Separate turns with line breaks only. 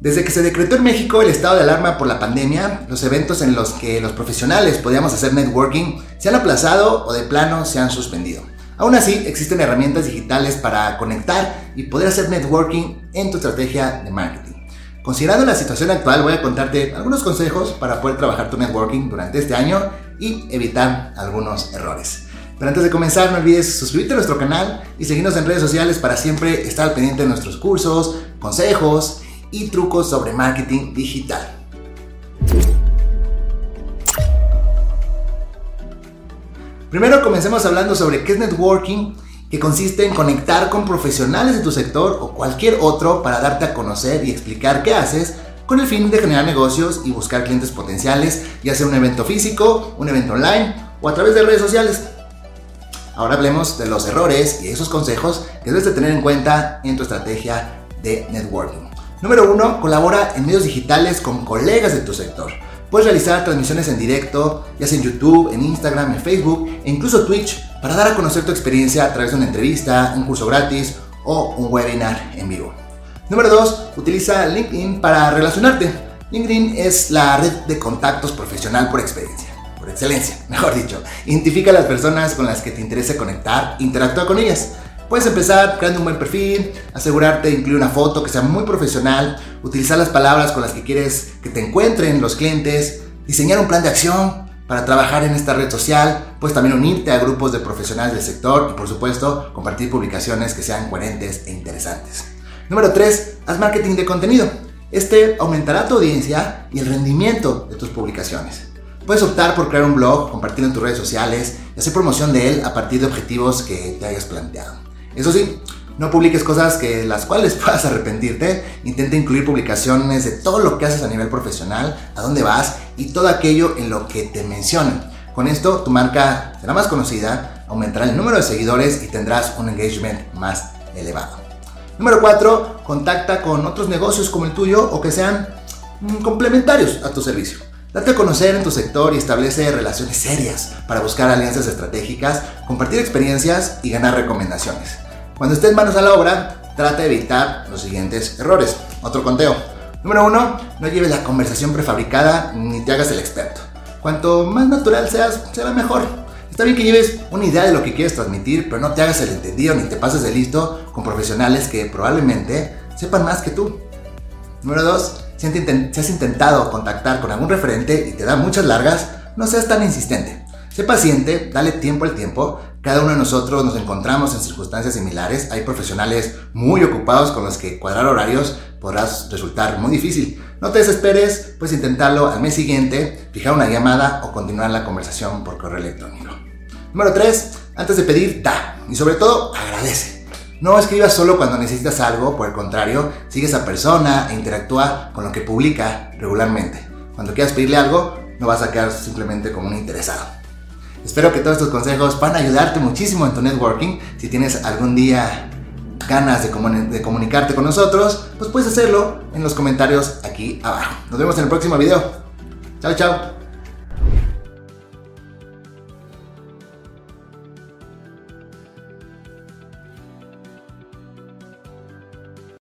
Desde que se decretó en México el estado de alarma por la pandemia, los eventos en los que los profesionales podíamos hacer networking se han aplazado o de plano se han suspendido. Aún así, existen herramientas digitales para conectar y poder hacer networking en tu estrategia de marketing. Considerando la situación actual, voy a contarte algunos consejos para poder trabajar tu networking durante este año y evitar algunos errores. Pero antes de comenzar, no olvides suscribirte a nuestro canal y seguirnos en redes sociales para siempre estar pendiente de nuestros cursos, consejos y trucos sobre marketing digital. Primero comencemos hablando sobre qué es networking, que consiste en conectar con profesionales de tu sector o cualquier otro para darte a conocer y explicar qué haces con el fin de generar negocios y buscar clientes potenciales, ya sea un evento físico, un evento online o a través de redes sociales. Ahora hablemos de los errores y esos consejos que debes de tener en cuenta en tu estrategia de networking. Número 1. Colabora en medios digitales con colegas de tu sector. Puedes realizar transmisiones en directo, ya sea en YouTube, en Instagram, en Facebook e incluso Twitch, para dar a conocer tu experiencia a través de una entrevista, un curso gratis o un webinar en vivo. Número 2. Utiliza LinkedIn para relacionarte. LinkedIn es la red de contactos profesional por experiencia, por excelencia, mejor dicho. Identifica a las personas con las que te interesa conectar, interactúa con ellas. Puedes empezar creando un buen perfil, asegurarte de incluir una foto que sea muy profesional, utilizar las palabras con las que quieres que te encuentren los clientes, diseñar un plan de acción para trabajar en esta red social, puedes también unirte a grupos de profesionales del sector y por supuesto compartir publicaciones que sean coherentes e interesantes. Número 3. Haz marketing de contenido. Este aumentará tu audiencia y el rendimiento de tus publicaciones. Puedes optar por crear un blog, compartirlo en tus redes sociales y hacer promoción de él a partir de objetivos que te hayas planteado. Eso sí, no publiques cosas que las cuales puedas arrepentirte. Intenta incluir publicaciones de todo lo que haces a nivel profesional, a dónde vas y todo aquello en lo que te mencionan. Con esto tu marca será más conocida, aumentará el número de seguidores y tendrás un engagement más elevado. Número 4. Contacta con otros negocios como el tuyo o que sean mm, complementarios a tu servicio. Date a conocer en tu sector y establece relaciones serias para buscar alianzas estratégicas, compartir experiencias y ganar recomendaciones. Cuando estés manos a la obra, trata de evitar los siguientes errores. Otro conteo. Número 1. No lleves la conversación prefabricada ni te hagas el experto. Cuanto más natural seas, será mejor. Está bien que lleves una idea de lo que quieres transmitir, pero no te hagas el entendido ni te pases de listo con profesionales que probablemente sepan más que tú. Número 2. Si has intentado contactar con algún referente y te da muchas largas, no seas tan insistente. Sé paciente, dale tiempo al tiempo. Cada uno de nosotros nos encontramos en circunstancias similares. Hay profesionales muy ocupados con los que cuadrar horarios podrá resultar muy difícil. No te desesperes, puedes intentarlo al mes siguiente, fijar una llamada o continuar la conversación por correo electrónico. Número 3. Antes de pedir, da. Y sobre todo, agradece. No escribas solo cuando necesitas algo, por el contrario, sigue a esa persona e interactúa con lo que publica regularmente. Cuando quieras pedirle algo, no vas a quedar simplemente como un interesado. Espero que todos estos consejos van a ayudarte muchísimo en tu networking. Si tienes algún día ganas de, de comunicarte con nosotros, pues puedes hacerlo en los comentarios aquí abajo. Nos vemos en el próximo video. Chao, chao.